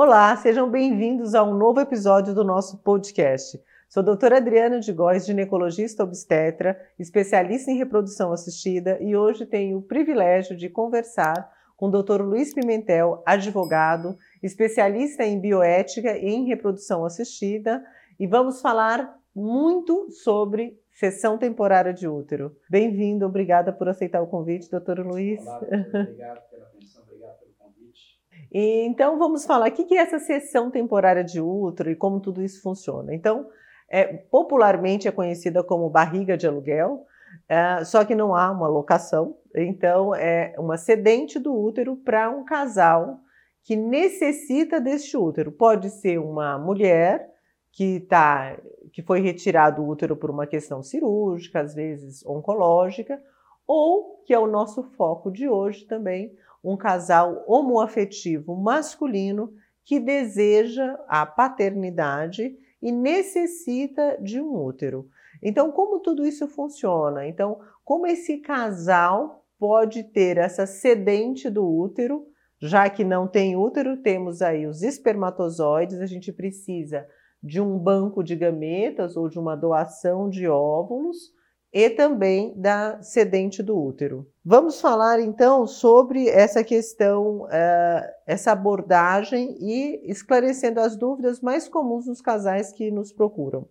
Olá, sejam bem-vindos a um novo episódio do nosso podcast. Sou a doutora Adriana de Góes, ginecologista obstetra, especialista em reprodução assistida e hoje tenho o privilégio de conversar com o Dr. Luiz Pimentel, advogado, especialista em bioética e em reprodução assistida, e vamos falar muito sobre sessão temporária de útero. Bem-vindo, obrigada por aceitar o convite, doutor Luiz. Olá, obrigado pela atenção, obrigado pelo convite. Então, vamos falar o que é essa sessão temporária de útero e como tudo isso funciona. Então, é, popularmente é conhecida como barriga de aluguel, é, só que não há uma locação, então é uma cedente do útero para um casal que necessita deste útero. Pode ser uma mulher que, tá, que foi retirado o útero por uma questão cirúrgica, às vezes oncológica, ou que é o nosso foco de hoje também, um casal homoafetivo masculino que deseja a paternidade e necessita de um útero. Então, como tudo isso funciona? Então, como esse casal pode ter essa sedente do útero, já que não tem útero, temos aí os espermatozoides, a gente precisa de um banco de gametas ou de uma doação de óvulos e também da sedente do útero. Vamos falar então sobre essa questão, uh, essa abordagem e esclarecendo as dúvidas mais comuns nos casais que nos procuram.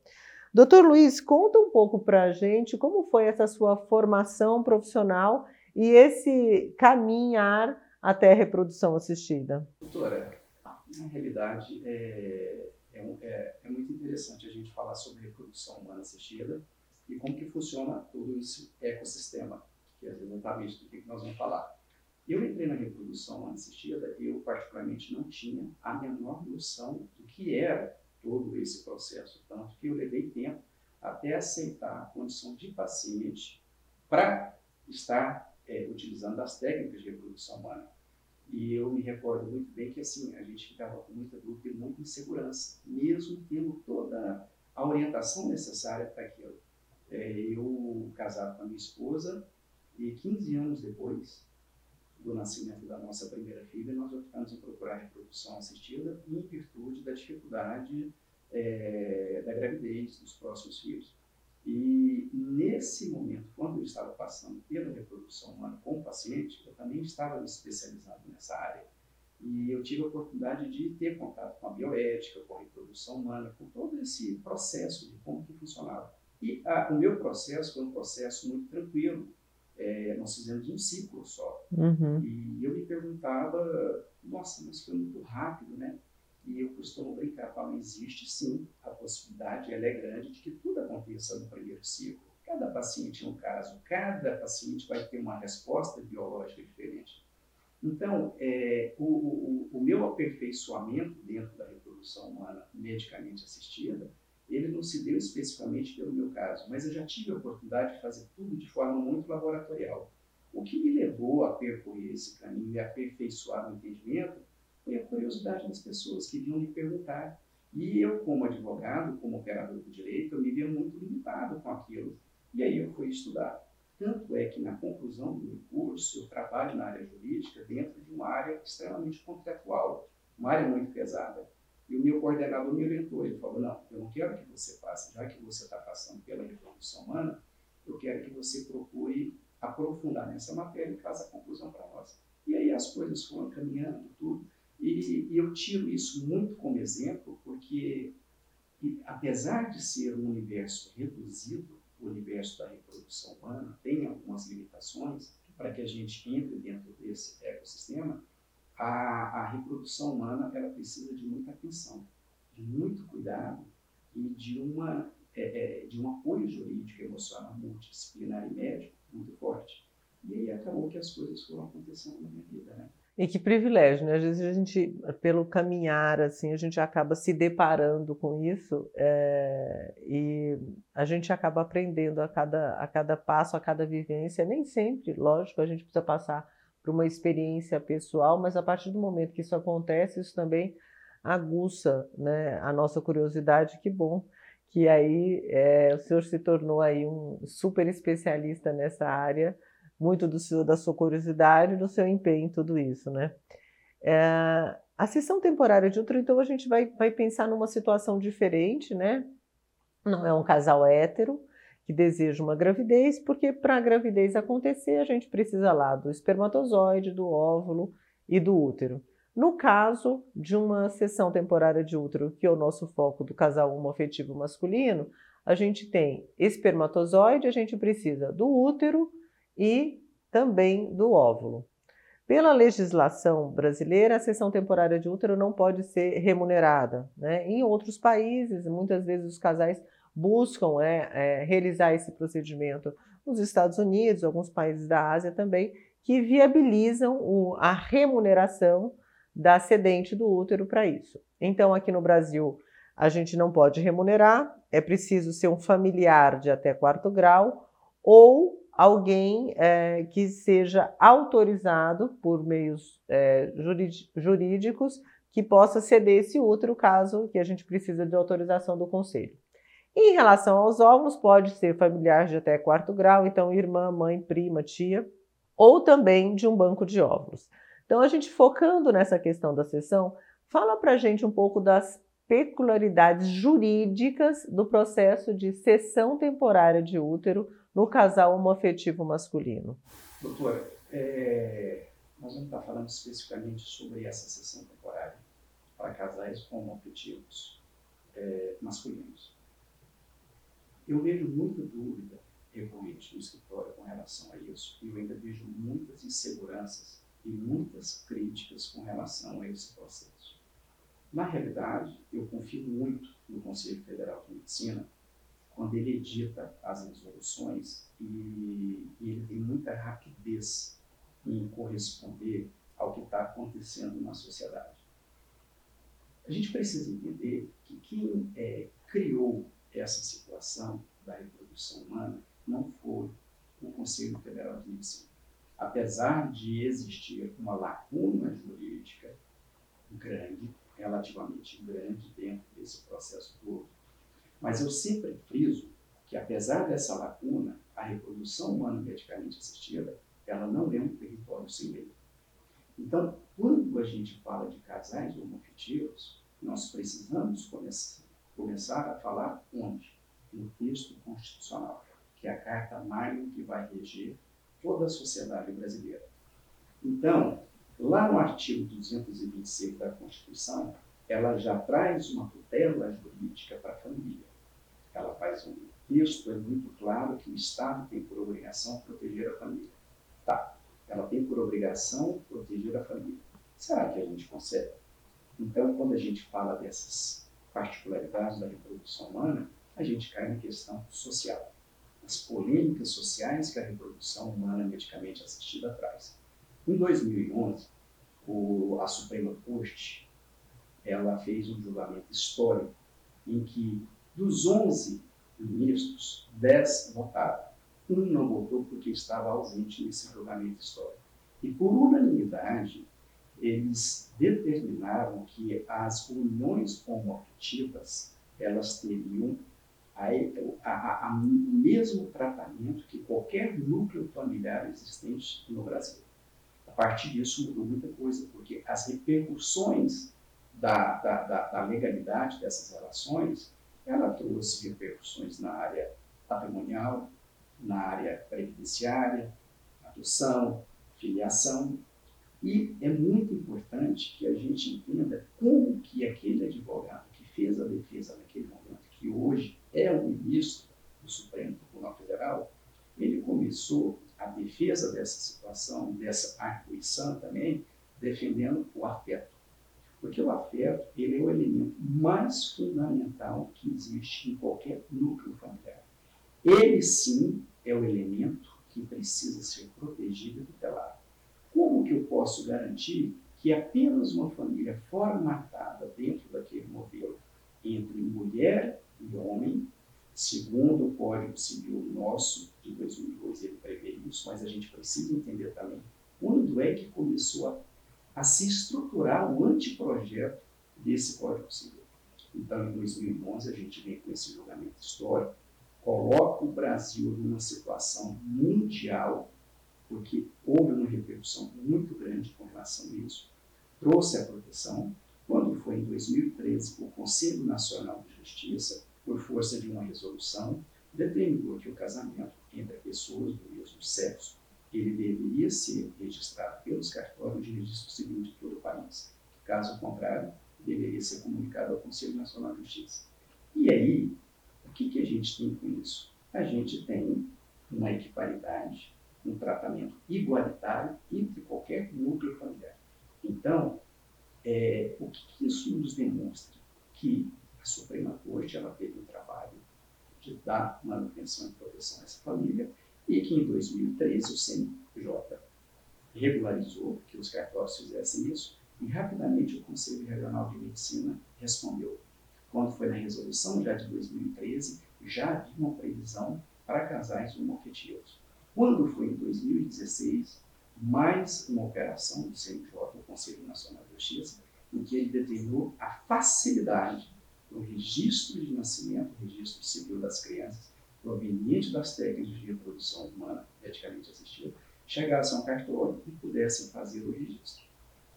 Doutor Luiz, conta um pouco para a gente como foi essa sua formação profissional e esse caminhar até a reprodução assistida. Doutora, na realidade é, é, é, é muito interessante a gente falar sobre reprodução humana assistida e como que funciona todo esse ecossistema, que é exatamente do que nós vamos falar. Eu entrei na reprodução assistida, eu particularmente não tinha a menor noção do que era todo esse processo, tanto que eu levei tempo até aceitar a condição de paciente para estar é, utilizando as técnicas de reprodução humana. E eu me recordo muito bem que assim a gente ficava com muita dúvida e muita insegurança, mesmo tendo toda a orientação necessária para aquilo. É, eu casado com a minha esposa e 15 anos depois do nascimento da nossa primeira filha, nós optamos em procurar reprodução assistida em virtude da dificuldade é, da gravidez dos próximos filhos. E nesse momento, quando eu estava passando pela reprodução humana com o paciente, eu também estava me especializando nessa área. E eu tive a oportunidade de ter contato com a bioética, com a reprodução humana, com todo esse processo de como que funcionava. E a, o meu processo foi um processo muito tranquilo. É, nós fizemos um ciclo só. Uhum. E eu me perguntava, nossa, mas foi muito rápido, né? E eu costumo brincar, falo, existe sim a possibilidade, ela é grande, de que tudo aconteça no primeiro ciclo. Cada paciente é um caso, cada paciente vai ter uma resposta biológica diferente. Então, é, o, o, o meu aperfeiçoamento dentro da reprodução humana medicamente assistida ele não se deu especificamente pelo meu caso, mas eu já tive a oportunidade de fazer tudo de forma muito laboratorial. O que me levou a percorrer esse caminho e aperfeiçoar o entendimento foi a curiosidade das pessoas que vinham me perguntar. E eu, como advogado, como operador do direito, eu me via muito limitado com aquilo. E aí eu fui estudar. Tanto é que, na conclusão do meu curso, eu trabalho na área jurídica dentro de uma área extremamente contratual, uma área muito pesada. E o meu coordenador me orientou, ele falou, não, eu não quero que você faça, já que você está passando pela reprodução humana, eu quero que você procure aprofundar nessa matéria e faça a conclusão para nós. E aí as coisas foram caminhando, tudo. E, e eu tiro isso muito como exemplo, porque e, apesar de ser um universo reduzido, o universo da reprodução humana tem algumas limitações para que a gente entre dentro desse ecossistema, a, a reprodução humana ela precisa de muita atenção, de muito cuidado e de, uma, é, é, de um apoio jurídico, emocional, multidisciplinar e médico muito forte. E aí acabou que as coisas foram acontecendo na minha vida, né? E que privilégio, né? Às vezes a gente, pelo caminhar, assim, a gente acaba se deparando com isso é, e a gente acaba aprendendo a cada, a cada passo, a cada vivência. Nem sempre, lógico, a gente precisa passar para uma experiência pessoal, mas a partir do momento que isso acontece, isso também aguça né, a nossa curiosidade. Que bom que aí é, o senhor se tornou aí um super especialista nessa área, muito do seu, da sua curiosidade, do seu empenho em tudo isso, né? É, A sessão temporária de útero, então, a gente vai, vai pensar numa situação diferente, né? Não é um casal hétero que deseja uma gravidez, porque para a gravidez acontecer, a gente precisa lá do espermatozoide, do óvulo e do útero. No caso de uma sessão temporária de útero, que é o nosso foco do casal homoafetivo masculino, a gente tem espermatozoide, a gente precisa do útero e também do óvulo. Pela legislação brasileira, a sessão temporária de útero não pode ser remunerada. Né? Em outros países, muitas vezes os casais buscam é, é, realizar esse procedimento. Nos Estados Unidos, alguns países da Ásia também, que viabilizam o, a remuneração da sedente do útero para isso. Então, aqui no Brasil, a gente não pode remunerar, é preciso ser um familiar de até quarto grau ou alguém é, que seja autorizado por meios é, jurídicos que possa ceder esse útero, caso que a gente precisa de autorização do conselho. Em relação aos óvulos, pode ser familiar de até quarto grau, então irmã, mãe, prima, tia, ou também de um banco de óvulos. Então, a gente focando nessa questão da sessão, fala para a gente um pouco das peculiaridades jurídicas do processo de cessão temporária de útero no casal homoafetivo masculino? Doutora, é, nós vamos estar falando especificamente sobre essa sessão temporária para casais homoafetivos é, masculinos. Eu vejo muita dúvida recorrente no escritório com relação a isso e eu ainda vejo muitas inseguranças e muitas críticas com relação a esse processo. Na realidade, eu confio muito no Conselho Federal de Medicina quando ele edita as resoluções e, e ele tem muita rapidez em corresponder ao que está acontecendo na sociedade. A gente precisa entender que quem é, criou essa situação da reprodução humana não foi o Conselho Federal de Medicina. Apesar de existir uma lacuna jurídica grande, relativamente grande dentro desse processo todo, mas eu sempre friso que, apesar dessa lacuna, a reprodução humana medicamente assistida, ela não é um território sem lei. Então, quando a gente fala de casais homoafetivos, nós precisamos começar, começar a falar onde? No texto constitucional, que é a Carta Magna que vai reger toda a sociedade brasileira. Então, lá no artigo 226 da Constituição, ela já traz uma tutela jurídica para a família. Ela faz um texto, é muito claro que o Estado tem por obrigação proteger a família. Tá, ela tem por obrigação proteger a família. Será que a gente consegue? Então, quando a gente fala dessas particularidades da reprodução humana, a gente cai na questão social. As polêmicas sociais que a reprodução humana medicamente assistida traz. Em 2011, o, a Suprema Corte ela fez um julgamento histórico em que dos 11 ministros, 10 votaram. Um não votou porque estava ausente nesse julgamento histórico. E por unanimidade, eles determinaram que as uniões homoafetivas elas teriam a, a, a, o mesmo tratamento que qualquer núcleo familiar existente no Brasil. A partir disso mudou muita coisa, porque as repercussões da, da, da, da legalidade dessas relações, ela trouxe repercussões na área patrimonial, na área previdenciária, adoção, filiação, e é muito importante que a gente entenda como que aquele advogado que fez a defesa naquele momento, que hoje é o ministro do Supremo Tribunal Federal, ele começou a defesa dessa situação, dessa arguição também, defendendo o afeto. Porque o afeto ele é o elemento mais fundamental que existe em qualquer núcleo familiar. Ele sim é o elemento que precisa ser protegido e tutelado. Que eu posso garantir que apenas uma família formatada dentro daquele modelo entre mulher e homem, segundo o Código Civil nosso de 2002, ele prevê isso, mas a gente precisa entender também quando é que começou a a se estruturar o anteprojeto desse Código Civil. Então, em 2011, a gente vem com esse julgamento histórico, coloca o Brasil numa situação mundial, porque houve uma repercussão muito grande com relação a isso, trouxe a proteção. Quando foi em 2013, o Conselho Nacional de Justiça, por força de uma resolução, determinou que o casamento entre pessoas do mesmo sexo ele deveria ser registrado pelos cartórios de registro civil de todo o país. Caso contrário, deveria ser comunicado ao Conselho Nacional de Justiça. E aí, o que, que a gente tem com isso? A gente tem uma equiparidade, um tratamento igualitário entre qualquer núcleo familiar. Então, é, o que, isso nos demonstra? Que a Suprema Corte ela teve um trabalho de dar manutenção e proteção a essa família e que em 2013 o CNJ regularizou que os cartórios fizessem isso e rapidamente o Conselho Regional de Medicina respondeu. Quando foi na resolução já de 2013, já havia uma previsão para casais homoafetivos. Quando foi em 2016, mais uma operação do CNJ, o Conselho Nacional de Justiça, em que ele determinou a facilidade do registro de nascimento, registro civil das crianças, proveniente das técnicas de reprodução humana medicamente assistida, chegassem ao cartório e pudessem fazer o registro.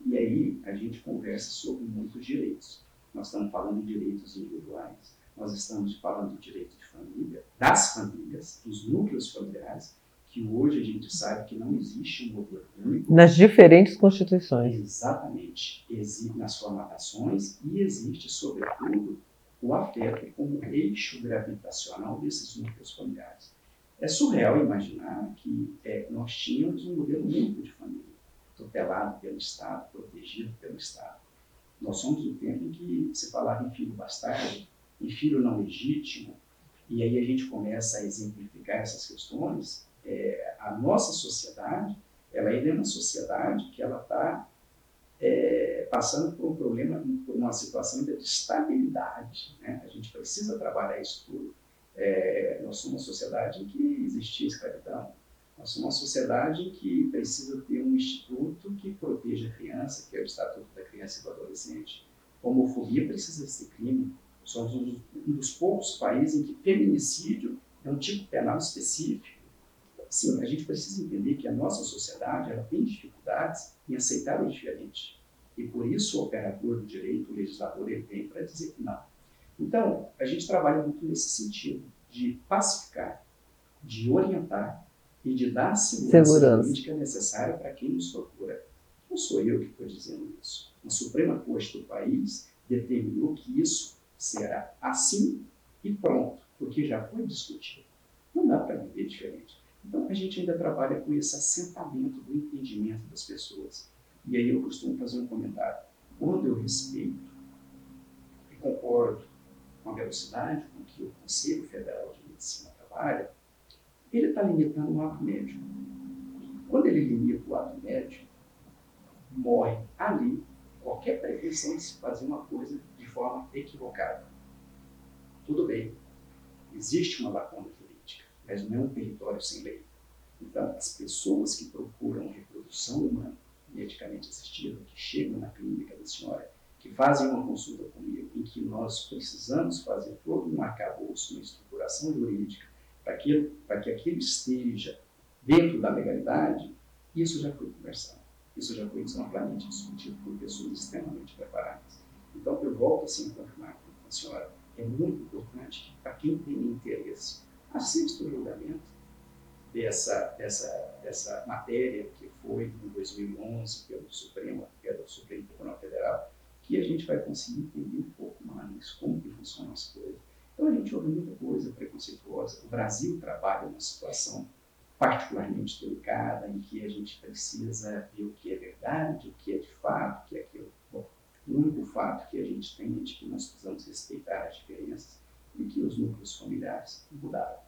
E aí a gente conversa sobre muitos direitos. Nós estamos falando de direitos individuais, nós estamos falando de direitos de família, das famílias, dos núcleos familiares, que hoje a gente sabe que não existe um modelo único. Nas diferentes constituições. Exatamente. Existe nas formatações e existe, sobretudo, o afeto como eixo gravitacional desses núcleos familiares. É surreal imaginar que é, nós tínhamos um modelo único de família, tutelado pelo Estado, protegido pelo Estado. Nós somos do tempo em que se falava em filho bastardo, em filho não legítimo, e aí a gente começa a exemplificar essas questões é, a nossa sociedade, ela ainda é uma sociedade que ela está é, passando por um problema, por uma situação de estabilidade. Né? A gente precisa trabalhar isso tudo. É, nós somos uma sociedade em que existia escravidão. Nós somos uma sociedade que precisa ter um instituto que proteja a criança, que é o Estatuto da Criança e do Adolescente. Homofobia precisa ser crime. Somos um dos poucos países em que feminicídio é um tipo penal específico sim, a gente precisa entender que a nossa sociedade ela tem dificuldades em aceitar o diferente. E por isso o operador do direito, o legislador, ele vem para dizer que não. Então, a gente trabalha muito nesse sentido, de pacificar, de orientar e de dar a segurança, segurança. jurídica necessária para quem nos procura. Não sou eu que estou dizendo isso. A Suprema Corte do país determinou que isso será assim e pronto, porque já foi discutido. Não dá para viver diferente. Então, a gente ainda trabalha com esse assentamento do entendimento das pessoas. E aí eu costumo fazer um comentário. Quando eu respeito e concordo com a velocidade com que o Conselho Federal de Medicina trabalha, ele está limitando o ato médico. Quando ele limita o ato médico, morre ali qualquer pretensão de se fazer uma coisa de forma equivocada. Tudo bem, existe uma lacuna mas não é um território sem lei. Então, as pessoas que procuram reprodução humana medicamente assistida, que chegam na clínica da senhora, que fazem uma consulta comigo, em que nós precisamos fazer todo um arcabouço, uma estruturação jurídica, para que, para que aquilo esteja dentro da legalidade, isso já foi conversado. Isso já foi amplamente discutido por pessoas extremamente preparadas. Então, eu volto assim a confirmar com a senhora, é muito importante que, para quem tem interesse assista o julgamento dessa, dessa, dessa matéria que foi em 2011 pelo Supremo, pelo Supremo Tribunal Federal, que a gente vai conseguir entender um pouco mais como que funcionam as coisas. Então a gente ouve muita coisa preconceituosa. O Brasil trabalha numa situação particularmente delicada, em que a gente precisa ver o que é verdade, o que é de fato, o que é aquilo. Bom, o único fato que a gente tem é de que nós precisamos respeitar as diferenças e que os núcleos familiares mudaram.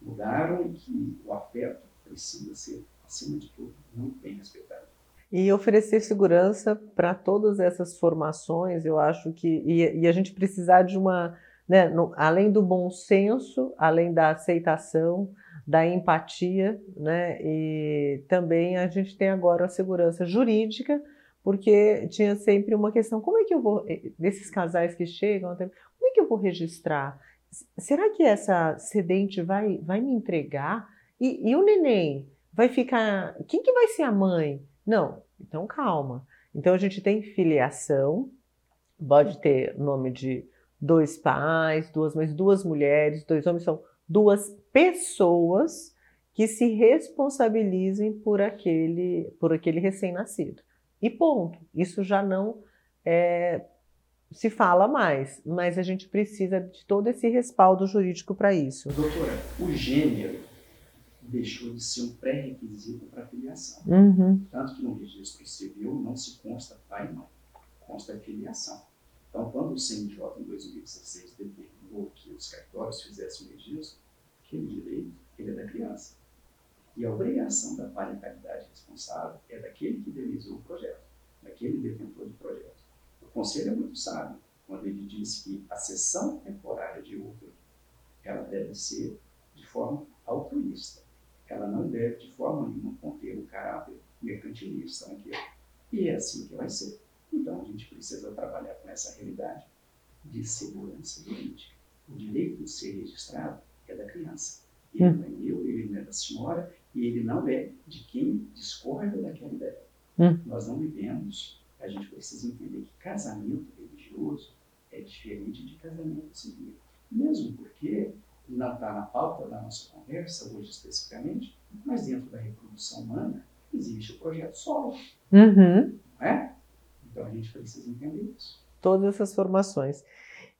Mudaram e que o afeto precisa ser, acima de tudo, muito bem respeitado. E oferecer segurança para todas essas formações, eu acho que. E, e a gente precisar de uma. Né, no, além do bom senso, além da aceitação, da empatia, né, e também a gente tem agora a segurança jurídica, porque tinha sempre uma questão: como é que eu vou. Desses casais que chegam, como é que eu vou registrar? Será que essa sedente vai, vai me entregar? E, e o neném vai ficar. Quem que vai ser a mãe? Não, então calma. Então a gente tem filiação, pode ter nome de dois pais, duas mães, duas mulheres, dois homens, são duas pessoas que se responsabilizem por aquele, por aquele recém-nascido. E ponto. Isso já não é, se fala mais, mas a gente precisa de todo esse respaldo jurídico para isso. Doutora, o gênero deixou de ser um pré-requisito para a filiação. Uhum. Tanto que no registro civil não se consta pai e mãe, consta filiação. Então, quando o CNJ em 2016 determinou que os cartórios fizessem o registro, aquele direito ele é da criança. E a obrigação da parentalidade responsável é daquele que idealizou o projeto, daquele detentor do projeto. O conselho é muito sábio quando ele diz que a cessão temporária de útero ela deve ser de forma altruísta. Ela não deve, de forma nenhuma, conter o caráter mercantilista naquilo. E é assim que vai ser. Então, a gente precisa trabalhar com essa realidade de segurança jurídica. O direito de ser registrado é da criança. Ele hum. não é meu, ele não é da senhora, e ele não é de quem discorda daquela ideia. Hum. Nós não vivemos, a gente precisa entender que casamento religioso é diferente de casamento civil. Mesmo porque não está na pauta da nossa conversa hoje especificamente, mas dentro da reprodução humana existe o projeto solo. Uhum. Não é? Então a gente precisa entender isso. Todas essas formações.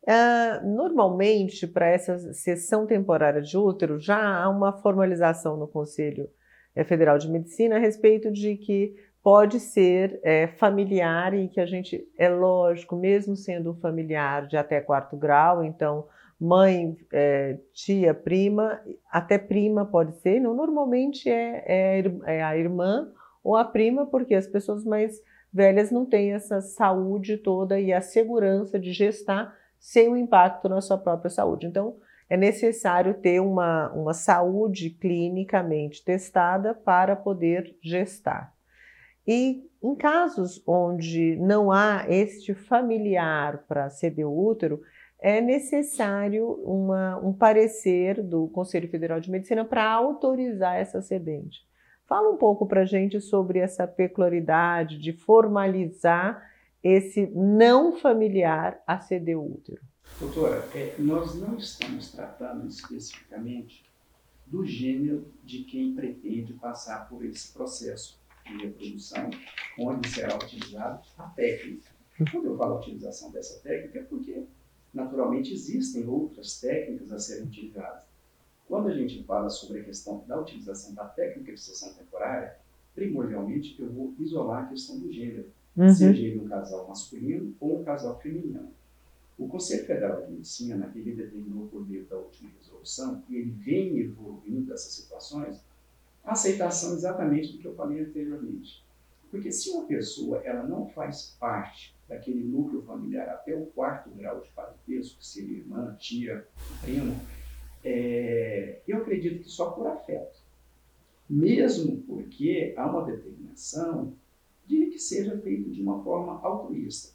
Uh, normalmente, para essa sessão temporária de útero, já há uma formalização no Conselho eh, Federal de Medicina a respeito de que pode ser é, familiar e que a gente, é lógico, mesmo sendo um familiar de até quarto grau, então mãe, é, tia, prima, até prima pode ser, não, normalmente é, é, é a irmã ou a prima, porque as pessoas mais velhas não têm essa saúde toda e a segurança de gestar sem o impacto na sua própria saúde. Então, é necessário ter uma, uma saúde clinicamente testada para poder gestar. E em casos onde não há este familiar para ceder o útero, é necessário uma, um parecer do Conselho Federal de Medicina para autorizar essa sedente. Fala um pouco para a gente sobre essa peculiaridade de formalizar esse não familiar a ceder o útero. Doutora, é, nós não estamos tratando especificamente do gênero de quem pretende passar por esse processo de reprodução, onde será utilizada a técnica. Quando eu falo a utilização dessa técnica, é porque, naturalmente, existem outras técnicas a serem utilizadas. Quando a gente fala sobre a questão da utilização da técnica de sessão temporária, primordialmente eu vou isolar a questão do gênero, uhum. seja ele um casal masculino ou um casal feminino. O Conselho Federal de Medicina, ele determinou por meio da última resolução, e ele vem evoluindo essas situações, aceitação exatamente do que eu falei anteriormente. Porque se uma pessoa ela não faz parte daquele núcleo familiar até o quarto grau de parentesco, que seria irmã, tia, primo, é, eu acredito que só por afeto. Mesmo porque há uma determinação de que seja feito de uma forma altruísta.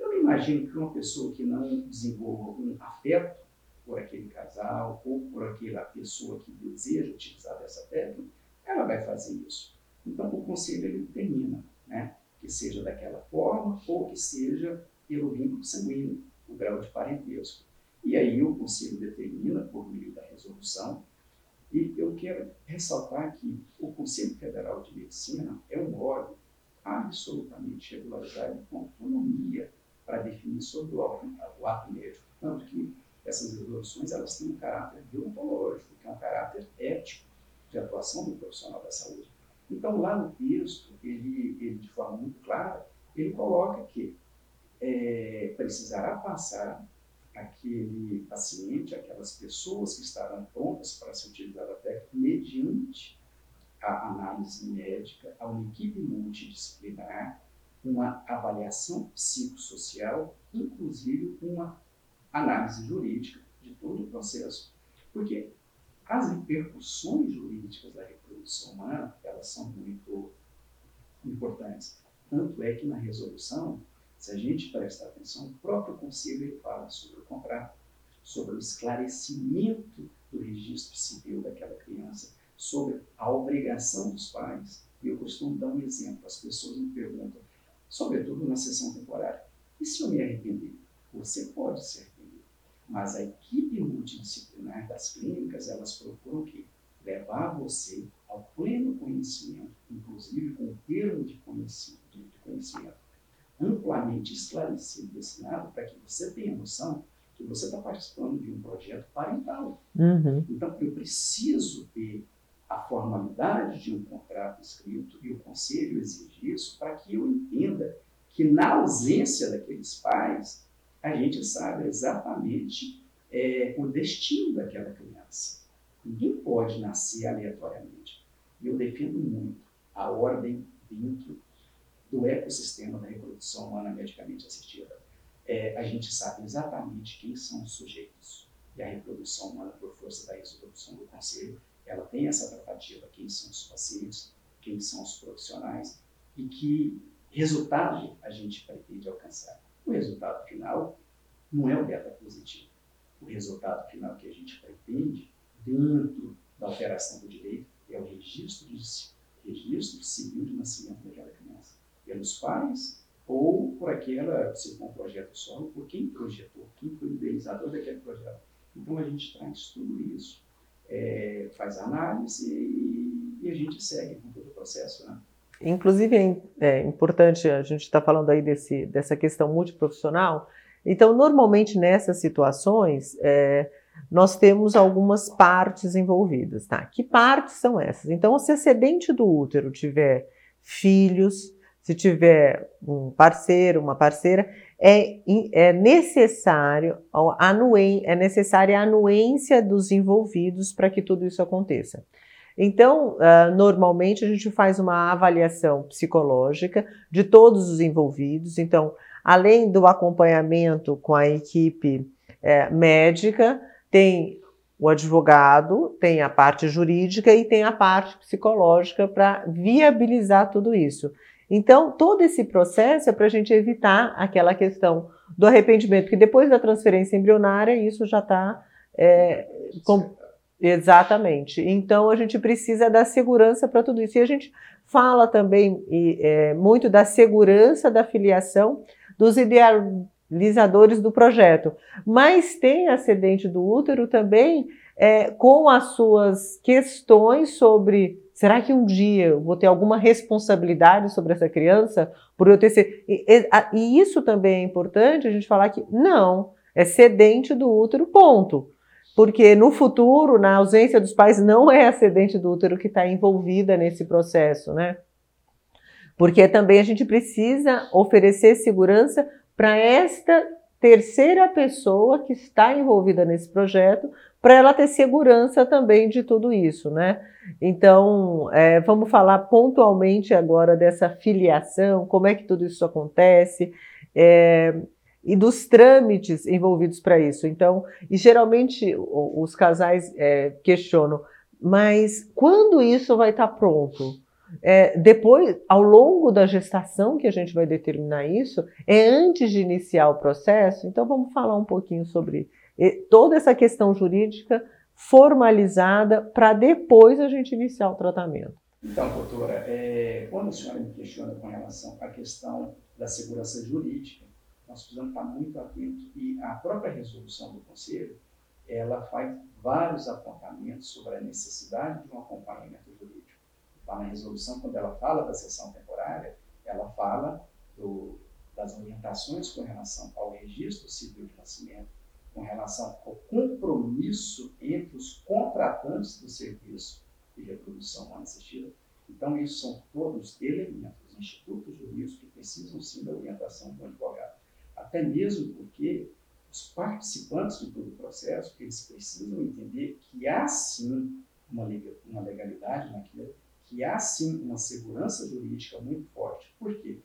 Eu não imagino que uma pessoa que não desenvolva um afeto por aquele casal ou por aquela pessoa que deseja utilizar dessa técnica, ela vai fazer isso. Então, o conselho ele determina né, que seja daquela forma ou que seja pelo vínculo sanguíneo, o grau de parentesco. E aí o Conselho determina por meio da resolução. E eu quero ressaltar que o Conselho Federal de Medicina é um órgão absolutamente regularizado com autonomia para definir sobre o o ato médico. Tanto que essas resoluções elas têm um caráter deontológico, que é um caráter ético de atuação do profissional da saúde. Então, lá no texto, ele, ele de forma muito clara, ele coloca que é, precisará passar aquele paciente, aquelas pessoas que estarão prontas para ser utilizada a técnica, mediante a análise médica, a uma equipe multidisciplinar, uma avaliação psicossocial, inclusive uma análise jurídica de todo o processo. Porque as repercussões jurídicas da reprodução humana, elas são muito importantes. Tanto é que na resolução se a gente prestar atenção, o próprio conselho ele fala sobre o contrato, sobre o esclarecimento do registro civil daquela criança, sobre a obrigação dos pais. E eu costumo dar um exemplo. As pessoas me perguntam, sobretudo na sessão temporária. E se eu me arrepender? Você pode se arrepender, mas a equipe multidisciplinar das clínicas, elas procuram que levar você ao pleno conhecimento, inclusive com o termo de conhecimento, de conhecimento amplamente esclarecido e assinado, para que você tenha noção que você está participando de um projeto parental. Uhum. Então, eu preciso ter a formalidade de um contrato escrito e o conselho exige isso para que eu entenda que, na ausência daqueles pais, a gente sabe exatamente é, o destino daquela criança. Ninguém pode nascer aleatoriamente. E eu defendo muito a ordem dentro do ecossistema da reprodução humana medicamente assistida. É, a gente sabe exatamente quem são os sujeitos. E a reprodução humana, por força da resolução do Conselho, ela tem essa tratativa, quem são os pacientes, quem são os profissionais e que resultado a gente pretende alcançar. O resultado final não é o beta positivo. O resultado final que a gente pretende dentro da alteração do direito é o registro, de, registro civil de nascimento daquela criança, pelos pais ou por aquela, se for um projeto solo, por quem projetou, quem foi o idealizador daquele projeto. Então a gente traz tudo isso é, faz análise e, e, a gente segue com todo o processo. Né? Inclusive é, é importante, a gente está falando aí desse, dessa questão multiprofissional, então normalmente nessas situações é, nós temos algumas partes envolvidas, tá? Que partes são essas? Então, se a sedente do útero tiver filhos, se tiver um parceiro, uma parceira, é, é necessário anuen, é necessária a anuência dos envolvidos para que tudo isso aconteça. Então, uh, normalmente a gente faz uma avaliação psicológica de todos os envolvidos. Então, além do acompanhamento com a equipe é, médica, tem o advogado, tem a parte jurídica e tem a parte psicológica para viabilizar tudo isso. Então, todo esse processo é para a gente evitar aquela questão do arrependimento, que depois da transferência embrionária, isso já está. É, com... Exatamente. Então, a gente precisa dar segurança para tudo isso. E a gente fala também e, é, muito da segurança da filiação dos idealizadores do projeto. Mas tem acidente do útero também é, com as suas questões sobre Será que um dia eu vou ter alguma responsabilidade sobre essa criança por eu ter sido. E, e, e, isso também é importante a gente falar que não, é cedente do útero, ponto. Porque no futuro, na ausência dos pais, não é a cedente do útero que está envolvida nesse processo, né? Porque também a gente precisa oferecer segurança para esta terceira pessoa que está envolvida nesse projeto, para ela ter segurança também de tudo isso, né? Então, é, vamos falar pontualmente agora dessa filiação, como é que tudo isso acontece é, e dos trâmites envolvidos para isso. Então, e geralmente os casais é, questionam, mas quando isso vai estar tá pronto? É, depois, ao longo da gestação que a gente vai determinar isso, é antes de iniciar o processo. Então, vamos falar um pouquinho sobre toda essa questão jurídica formalizada para depois a gente iniciar o tratamento. Então, doutora, é, quando a senhora me questiona com relação à questão da segurança jurídica, nós precisamos estar muito atentos e a própria resolução do Conselho, ela faz vários apontamentos sobre a necessidade de um acompanhamento jurídico. Lá na resolução, quando ela fala da sessão temporária, ela fala do, das orientações com relação ao registro civil de nascimento, com relação ao compromisso entre os contratantes do serviço de reprodução humana assistida. Então, isso são todos elementos, institutos jurídicos que precisam sim da orientação do advogado. Até mesmo porque os participantes de todo o processo, eles precisam entender que há sim uma legalidade naquilo, que há sim uma segurança jurídica muito forte. Por quê?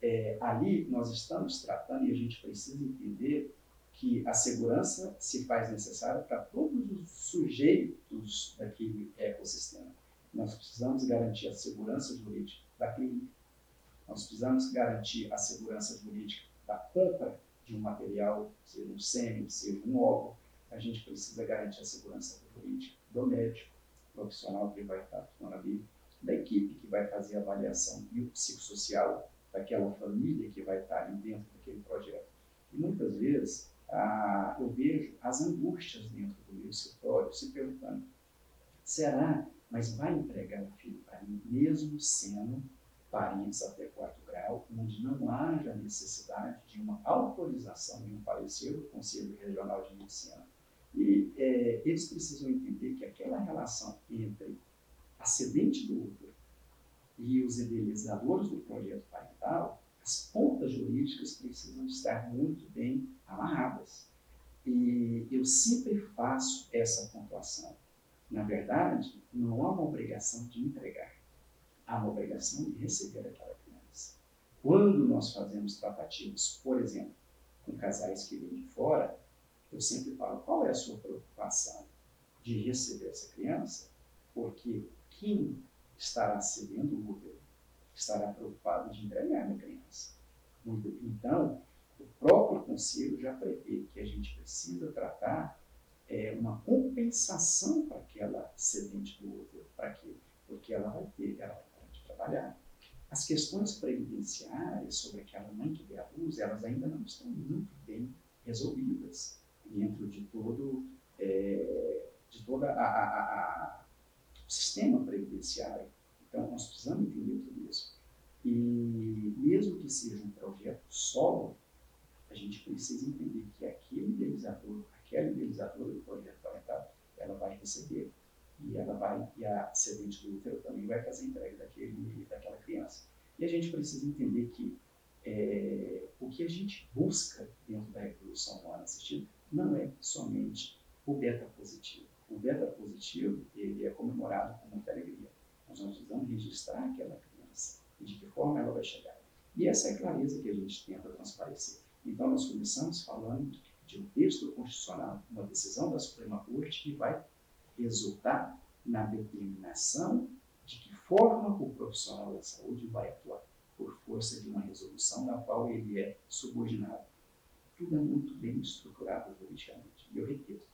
É, ali nós estamos tratando e a gente precisa entender que a segurança se faz necessária para todos os sujeitos daquele ecossistema. Nós precisamos garantir a segurança jurídica da clínica, nós precisamos garantir a segurança jurídica da compra de um material, seja um sêmen, seja um óvulo, a gente precisa garantir a segurança jurídica do médico, profissional que vai estar atuando ali, da equipe que vai fazer a avaliação biopsicossocial daquela família que vai estar ali dentro daquele projeto. E muitas vezes ah, eu vejo as angústias dentro do meu escritório se perguntando: será, mas vai entregar o filho para mim, mesmo sendo parentes até quarto onde não haja necessidade de uma autorização de um parecer do Conselho Regional de Medicina? E é, eles precisam entender que aquela relação entre acidente do útero e os idealizadores do projeto parental, as pontas jurídicas precisam estar muito bem amarradas. E eu sempre faço essa pontuação. Na verdade, não há uma obrigação de entregar, há uma obrigação de receber aquela. Quando nós fazemos tratativos, por exemplo, com casais que vêm de fora, eu sempre falo: qual é a sua preocupação de receber essa criança? Porque quem estará cedendo o útero estará preocupado de entregar a criança. Então, o próprio conselho já prevê que a gente precisa tratar é, uma compensação para aquela cedente do útero. Para quê? Porque ela vai ter, ela vai ter de trabalhar. As questões previdenciárias sobre aquela mãe que dê a luz, elas ainda não estão muito bem resolvidas dentro de todo, é, de toda a, a, a sistema previdenciário. Então, nós precisamos entender tudo isso. E mesmo que seja um projeto solo, a gente precisa entender que aquele idealizador, aquela idealizadora do projeto parental, ela vai receber e ela vai e a cedente do útero também vai fazer entrega daquele daquela criança. E a gente precisa entender que é, o que a gente busca dentro da reprodução humana assistida não é somente o beta positivo o beta positivo ele é comemorado com muita alegria. Nós precisamos registrar aquela criança e de que forma ela vai chegar. E essa é a clareza que a gente tenta transparecer. Então, nós começamos falando de um texto constitucional, uma decisão da Suprema Corte que vai resultar na determinação de que forma o profissional da saúde vai atuar, por força de uma resolução na qual ele é subordinado. Tudo é muito bem estruturado juridicamente. E eu repito,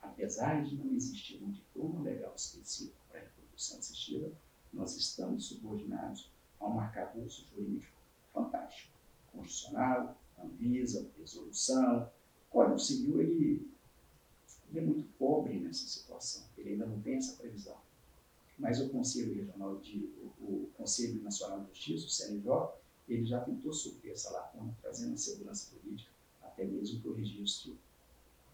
apesar de não existir um diploma legal específico para a reprodução assistida, nós estamos subordinados a um arcabouço jurídico fantástico, constitucional, Anvisa, resolução. Código Civil ele, ele é muito pobre nessa situação, ele ainda não tem essa previsão. Mas o Conselho Regional de, o, Conselho Nacional de Justiça, o CNJ, ele já tentou suprir essa lacuna, trazendo a segurança jurídica até mesmo para o registro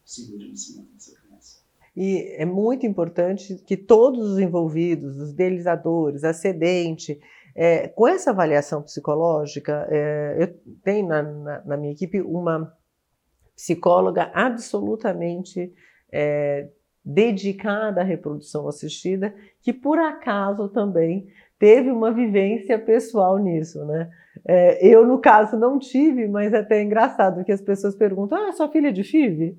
civil de nascimento dessa criança. E é muito importante que todos os envolvidos, os idealizadores, acidente, é, com essa avaliação psicológica, é, eu tenho na, na, na, minha equipe uma psicóloga absolutamente é, dedicada à reprodução assistida, que por acaso também teve uma vivência pessoal nisso, né? É, eu, no caso, não tive, mas é até engraçado que as pessoas perguntam: ah, sua filha é de FIV?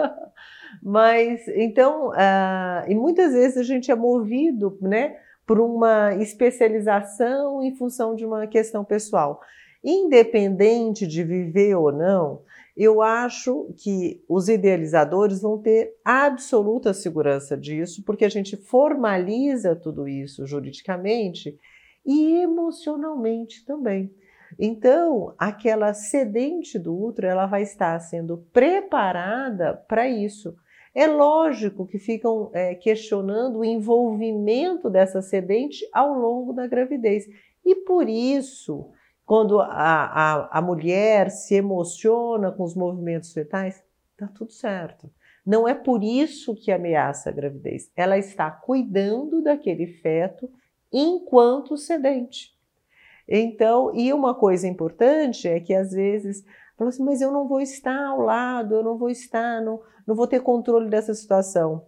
mas, então, uh, e muitas vezes a gente é movido, né, por uma especialização em função de uma questão pessoal. Independente de viver ou não, eu acho que os idealizadores vão ter absoluta segurança disso, porque a gente formaliza tudo isso juridicamente e emocionalmente também. Então, aquela sedente do útero, ela vai estar sendo preparada para isso. É lógico que ficam é, questionando o envolvimento dessa sedente ao longo da gravidez. E por isso, quando a, a, a mulher se emociona com os movimentos fetais, está tudo certo. Não é por isso que ameaça a gravidez. Ela está cuidando daquele feto enquanto sedente. Então, e uma coisa importante é que às vezes fala assim, mas eu não vou estar ao lado, eu não vou estar, não, não vou ter controle dessa situação.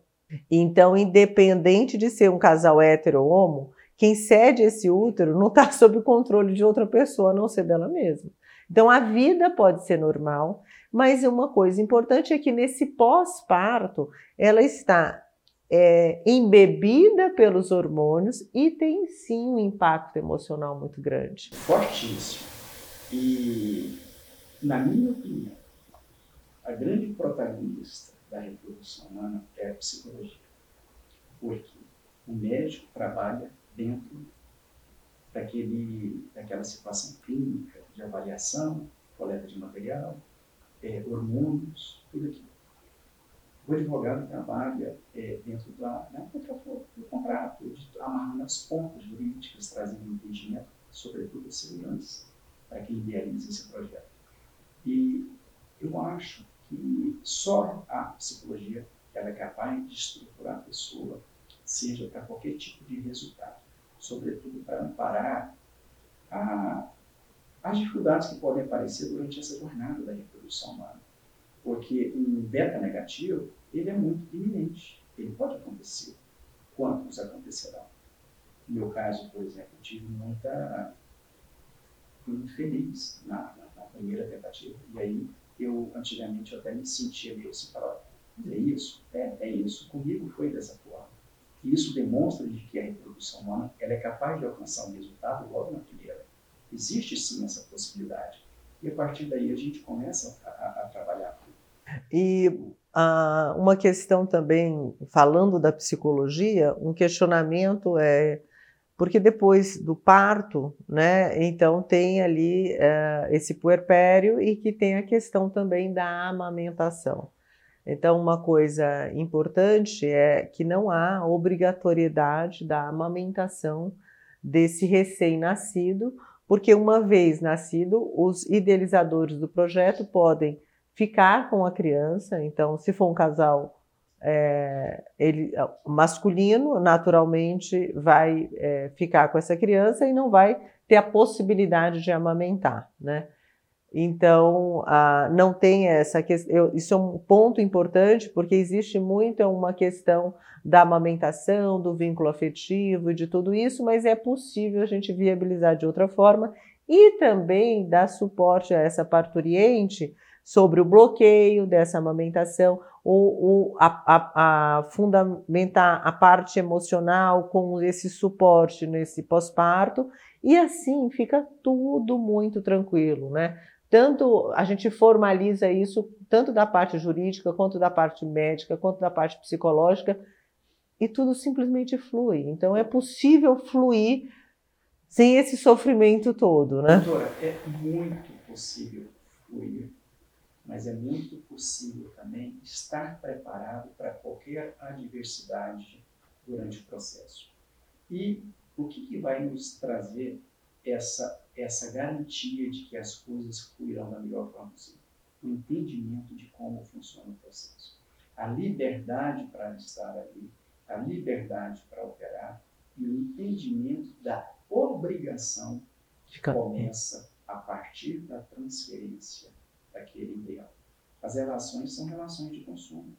Então, independente de ser um casal hétero ou homo, quem cede esse útero não está sob o controle de outra pessoa, a não ser dela mesma. Então, a vida pode ser normal, mas uma coisa importante é que nesse pós-parto, ela está é, embebida pelos hormônios e tem sim um impacto emocional muito grande. Fortíssimo. E, na minha opinião, a grande protagonista da reprodução humana é a psicologia. Porque o médico trabalha dentro daquele, daquela situação clínica de avaliação, coleta de material, é, hormônios, tudo aquilo. O advogado trabalha é, dentro da, né, do contrato, de, amarrando as pontas jurídicas, trazendo entendimento, sobretudo a segurança, para quem idealiza esse projeto. E eu acho que só a psicologia ela é capaz de estruturar a pessoa, seja para qualquer tipo de resultado, sobretudo para amparar a, as dificuldades que podem aparecer durante essa jornada da reprodução humana. Porque um beta negativo, ele é muito iminente, ele pode acontecer. Quantos acontecerão? No meu caso, por exemplo, eu tive muita. fui muito feliz na, na, na primeira tentativa, e aí eu, antigamente, eu até me sentia meio assim, falava, é isso? É, é isso. Comigo foi dessa forma. E isso demonstra de que a reprodução humana ela é capaz de alcançar um resultado logo na primeira. Existe sim essa possibilidade. E a partir daí a gente começa a, a, a trabalhar. E ah, uma questão também, falando da psicologia, um questionamento é porque depois do parto, né, então tem ali uh, esse puerpério e que tem a questão também da amamentação. Então, uma coisa importante é que não há obrigatoriedade da amamentação desse recém-nascido, porque uma vez nascido, os idealizadores do projeto podem ficar com a criança. Então, se for um casal é, ele, masculino, naturalmente vai é, ficar com essa criança e não vai ter a possibilidade de amamentar, né? Então, não tem essa questão. Isso é um ponto importante, porque existe muito uma questão da amamentação, do vínculo afetivo, de tudo isso, mas é possível a gente viabilizar de outra forma e também dar suporte a essa parturiente sobre o bloqueio dessa amamentação, ou, ou a, a, a, fundamentar a parte emocional com esse suporte nesse pós-parto, e assim fica tudo muito tranquilo, né? Tanto a gente formaliza isso, tanto da parte jurídica, quanto da parte médica, quanto da parte psicológica, e tudo simplesmente flui. Então é possível fluir sem esse sofrimento todo, né? Doutora, é muito possível fluir mas é muito possível também estar preparado para qualquer adversidade durante o processo. E o que, que vai nos trazer essa, essa garantia de que as coisas fluirão da melhor forma possível? O entendimento de como funciona o processo. A liberdade para estar ali, a liberdade para operar e o entendimento da obrigação que começa a partir da transferência daquele ideal. As relações são relações de consumo.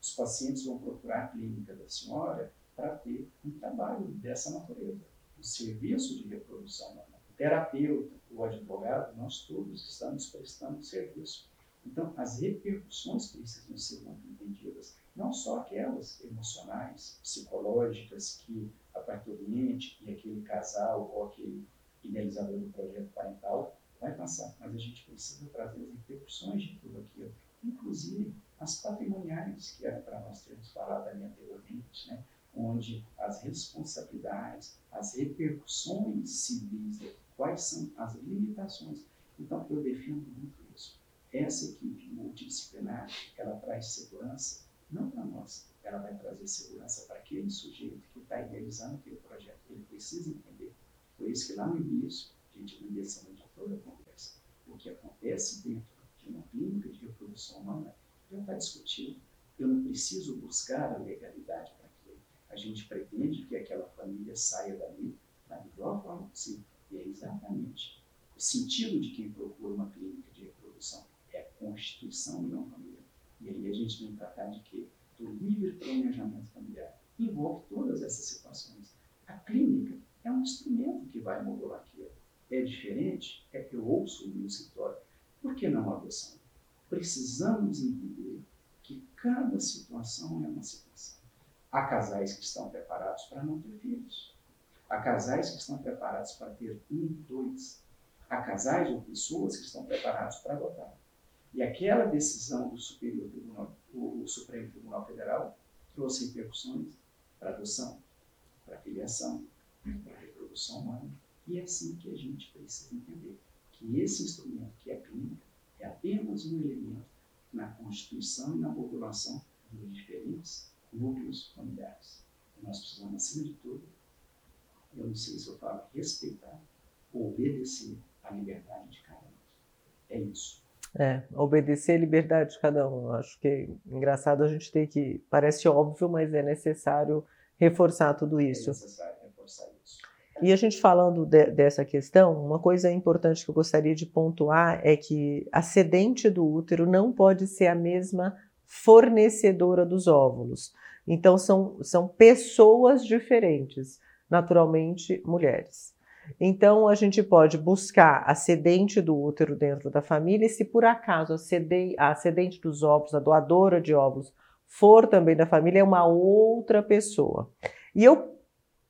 Os pacientes vão procurar a clínica da senhora para ter um trabalho dessa natureza, o serviço de reprodução humana. O terapeuta, o advogado, nós todos estamos prestando serviço. Então, as repercussões precisam ser muito entendidas, não só aquelas emocionais, psicológicas, que a parturiente e aquele casal ou aquele idealizador do projeto parental vai passar, mas a gente precisa trazer as repercussões de tudo aquilo, inclusive as patrimoniais, que era para nós termos falado ali anteriormente, né? Onde as responsabilidades, as repercussões civis, quais são as limitações. Então, eu defendo muito isso. Essa equipe multidisciplinar, ela traz segurança, não para nós, ela vai trazer segurança para aquele sujeito que está idealizando aquele projeto. Ele precisa entender. Por isso que lá no início, a gente não desceu toda a conversa. O que acontece dentro de uma clínica de reprodução humana já está discutido. Eu não preciso buscar a legalidade. A gente pretende que aquela família saia dali da melhor forma possível. E é exatamente o sentido de quem procura uma clínica de reprodução. É a constituição e não a família. E aí a gente vem tratar de quê? Do livre planejamento familiar. Envolve todas essas situações. A clínica é um instrumento que vai modular aquilo é diferente, é que eu ouço no escritório. Por que não a adoção? Precisamos entender que cada situação é uma situação. Há casais que estão preparados para não ter filhos. Há casais que estão preparados para ter um, dois. Há casais ou pessoas que estão preparados para adotar. E aquela decisão do Superior Tribunal, o Supremo Tribunal Federal trouxe repercussões para adoção, para filiação, para reprodução humana E é assim que a gente precisa entender que esse instrumento, que é a clínica, é apenas um elemento na constituição e na população dos diferentes núcleos familiares. Nós precisamos, acima de tudo, eu não sei se eu falo respeitar ou obedecer à liberdade de cada um. É isso. É, obedecer a liberdade de cada um. Acho que é engraçado a gente ter que. Parece óbvio, mas é necessário reforçar tudo isso. É necessário reforçar isso. E a gente falando de, dessa questão, uma coisa importante que eu gostaria de pontuar é que a sedente do útero não pode ser a mesma fornecedora dos óvulos. Então, são, são pessoas diferentes, naturalmente mulheres. Então, a gente pode buscar a sedente do útero dentro da família, e se por acaso a, cede, a sedente dos óvulos, a doadora de óvulos, for também da família, é uma outra pessoa. E eu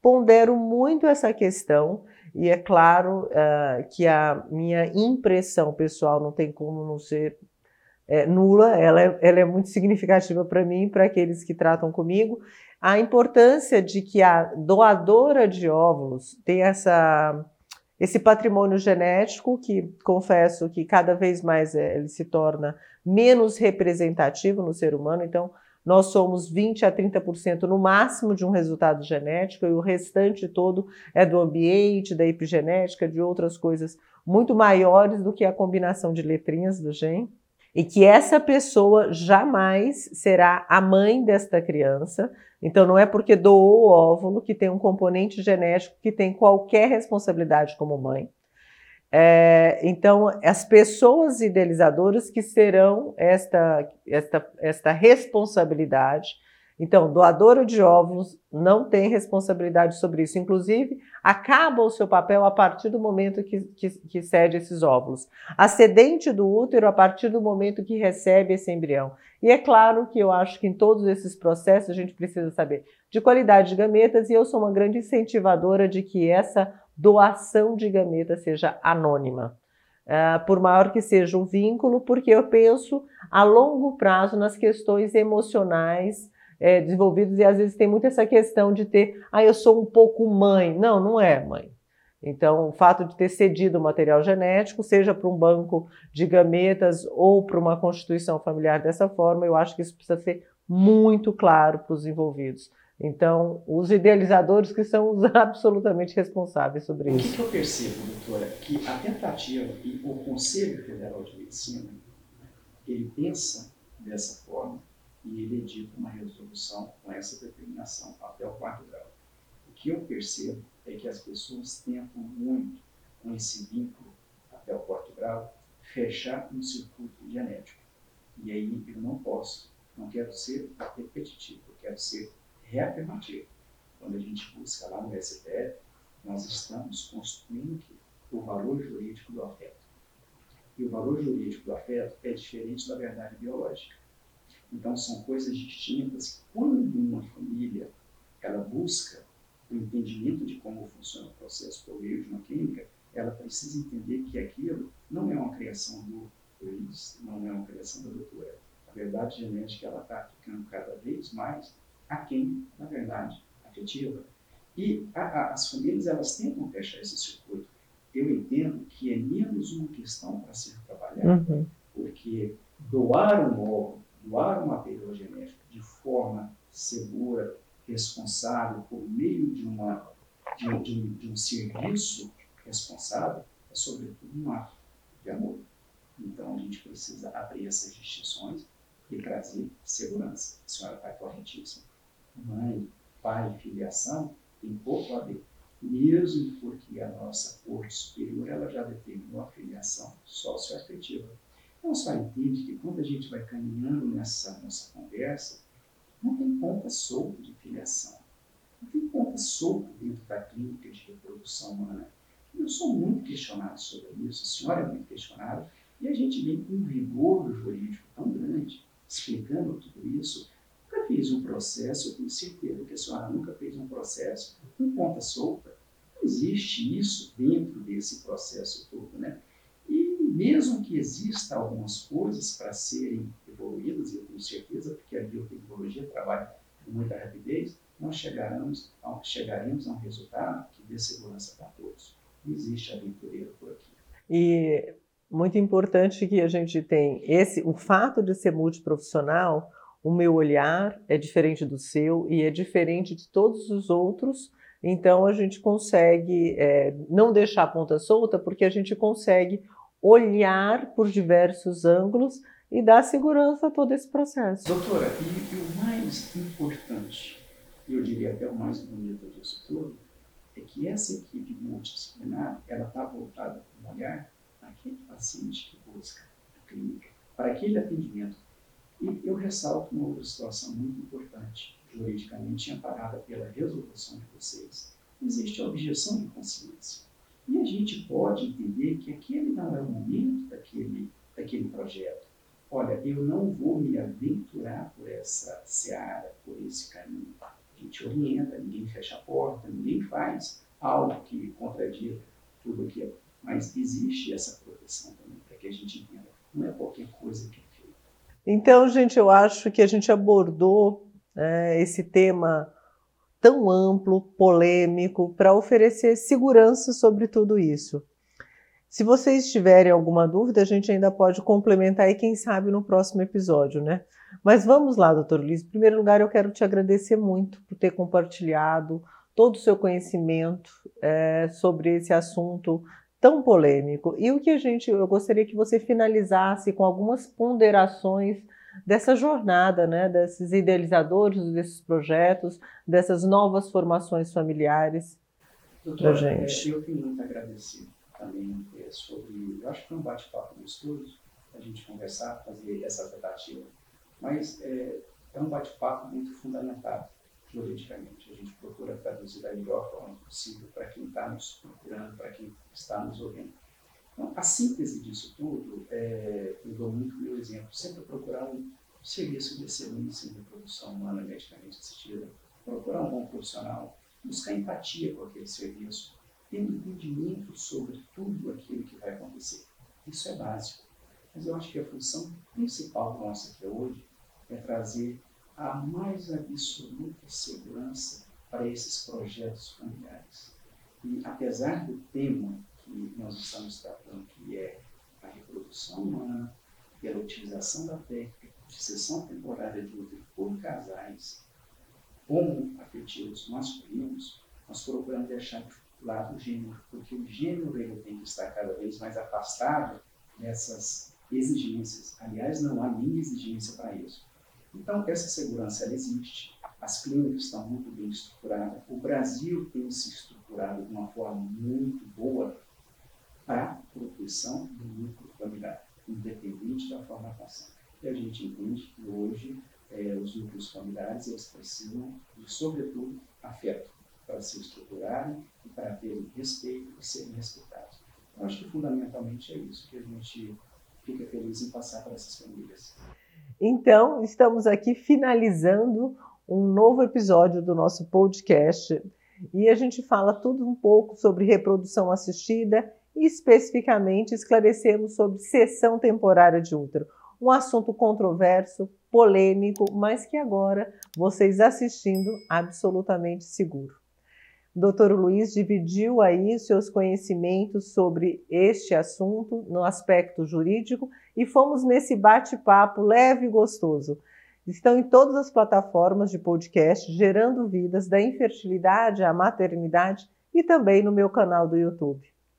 pondero muito essa questão, e é claro uh, que a minha impressão pessoal não tem como não ser é, nula, ela é, ela é muito significativa para mim, para aqueles que tratam comigo, a importância de que a doadora de óvulos tenha essa, esse patrimônio genético, que confesso que cada vez mais é, ele se torna menos representativo no ser humano, então nós somos 20 a 30% no máximo de um resultado genético e o restante todo é do ambiente, da epigenética, de outras coisas muito maiores do que a combinação de letrinhas do gene. E que essa pessoa jamais será a mãe desta criança, então, não é porque doou o óvulo que tem um componente genético que tem qualquer responsabilidade como mãe. É, então, as pessoas idealizadoras que serão esta, esta, esta responsabilidade então, doadora de óvulos não tem responsabilidade sobre isso. Inclusive, acaba o seu papel a partir do momento que, que, que cede esses óvulos. Ascendente do útero a partir do momento que recebe esse embrião. E é claro que eu acho que em todos esses processos a gente precisa saber de qualidade de gametas e eu sou uma grande incentivadora de que essa doação de gametas seja anônima. Uh, por maior que seja o vínculo, porque eu penso a longo prazo nas questões emocionais é, desenvolvidos e às vezes tem muito essa questão de ter, ah, eu sou um pouco mãe. Não, não é mãe. Então, o fato de ter cedido o material genético, seja para um banco de gametas ou para uma constituição familiar dessa forma, eu acho que isso precisa ser muito claro para os envolvidos. Então, os idealizadores que são os absolutamente responsáveis sobre isso. O que eu percebo, doutora, que a tentativa e o Conselho Federal de Medicina, ele pensa dessa forma, e ele edita uma resolução com essa determinação até o quarto grau. O que eu percebo é que as pessoas tentam muito, com esse vínculo até o quarto grau, fechar um circuito genético. E aí eu não posso, não quero ser repetitivo, eu quero ser reafirmativo. Quando a gente busca lá no STF, nós estamos construindo o valor jurídico do afeto. E o valor jurídico do afeto é diferente da verdade biológica. Então, são coisas distintas. Quando uma família ela busca o entendimento de como funciona o processo por meio de uma clínica, ela precisa entender que aquilo não é uma criação do Luiz, não é uma criação da doutora. A verdade genética ela está ficando cada vez mais aquém da verdade afetiva. E a, a, as famílias elas tentam fechar esse circuito. Eu entendo que é menos uma questão para ser trabalhada, uhum. porque doar um órgão doar um material genético de forma segura, responsável, por meio de, uma, de, de, de um serviço responsável, é sobretudo um ato de amor. Então a gente precisa abrir essas distinções e trazer segurança. A senhora está corretíssima. Mãe, pai, filiação tem pouco a ver. Mesmo porque a nossa corte superior ela já determinou a filiação socioafetiva então, só entende que quando a gente vai caminhando nessa nossa conversa, não tem ponta solta de filiação. Não tem ponta solta dentro da clínica de reprodução humana. Eu sou muito questionado sobre isso, a senhora é muito questionada, e a gente vem com um rigor jurídico tão grande, explicando tudo isso. Nunca fiz um processo, eu tenho certeza que a senhora nunca fez um processo com ponta solta. Não existe isso dentro desse processo todo, né? Mesmo que exista algumas coisas para serem evoluídas, e eu tenho certeza, porque a biotecnologia trabalha com muita rapidez, nós chegaremos, chegaremos a um resultado que dê segurança para todos. Existe aventureiro por aqui. E muito importante que a gente tem esse, o fato de ser multiprofissional, o meu olhar é diferente do seu e é diferente de todos os outros. Então a gente consegue é, não deixar a ponta solta porque a gente consegue olhar por diversos ângulos e dar segurança a todo esse processo. Doutora, e, o mais importante, eu diria até o mais bonito disso tudo, é que essa equipe multidisciplinar ela está voltada para um olhar naquele paciente que busca a clínica, para aquele atendimento. E eu ressalto uma outra situação muito importante, juridicamente amparada pela resolução de vocês. Existe a objeção de consciência. E a gente pode entender que aquele não é o momento daquele, daquele projeto. Olha, eu não vou me aventurar por essa seara, por esse caminho. A gente orienta, ninguém fecha a porta, ninguém faz algo que contradiga tudo aquilo. Mas existe essa proteção também, para que a gente entenda. Não é qualquer coisa que é feita. Então, gente, eu acho que a gente abordou é, esse tema tão amplo, polêmico, para oferecer segurança sobre tudo isso. Se vocês tiverem alguma dúvida, a gente ainda pode complementar e quem sabe no próximo episódio, né? Mas vamos lá, doutor Luiz. Em primeiro lugar, eu quero te agradecer muito por ter compartilhado todo o seu conhecimento é, sobre esse assunto tão polêmico. E o que a gente, eu gostaria que você finalizasse com algumas ponderações dessa jornada, né, desses idealizadores desses projetos, dessas novas formações familiares para gente. É, eu tenho muito a agradecer também é, sobre, eu acho que foi um bate-papo gostoso a gente conversar, fazer essa tentativa, mas é, é um bate-papo muito fundamentado juridicamente. A gente procura traduzir da melhor forma possível para quem está nos procurando, para quem está nos ouvindo. Então, a síntese disso tudo, é, eu dou muito meu exemplo, sempre procurar um serviço de excelência em reprodução humana medicamente assistida, procurar um bom profissional, buscar empatia com aquele serviço, ter um entendimento sobre tudo aquilo que vai acontecer. Isso é básico. Mas eu acho que a função principal nossa aqui hoje é trazer a mais absoluta segurança para esses projetos familiares. E apesar do tema que nós estamos tratando, que é a reprodução humana, pela utilização da técnica de sessão temporária de útero por casais homoafetivos masculinos, nós procuramos deixar de lado o gênero, porque o gênero ele tem que estar cada vez mais afastado dessas exigências. Aliás, não há nem exigência para isso. Então, essa segurança ela existe, as clínicas estão muito bem estruturadas, o Brasil tem se estruturado de uma forma muito boa para a proteção do núcleo familiar, independente da formação. E a gente entende que hoje é, os núcleos familiares eles precisam de, sobretudo, afeto para se estruturarem e para terem respeito e serem respeitados. Eu acho que fundamentalmente é isso que a gente fica feliz em passar para essas famílias. Então, estamos aqui finalizando um novo episódio do nosso podcast e a gente fala tudo um pouco sobre reprodução assistida especificamente esclarecemos sobre sessão temporária de útero, um assunto controverso, polêmico, mas que agora vocês assistindo absolutamente seguro. Dr. Luiz dividiu aí seus conhecimentos sobre este assunto no aspecto jurídico e fomos nesse bate-papo leve e gostoso. Estão em todas as plataformas de podcast, gerando vidas da infertilidade à maternidade e também no meu canal do YouTube.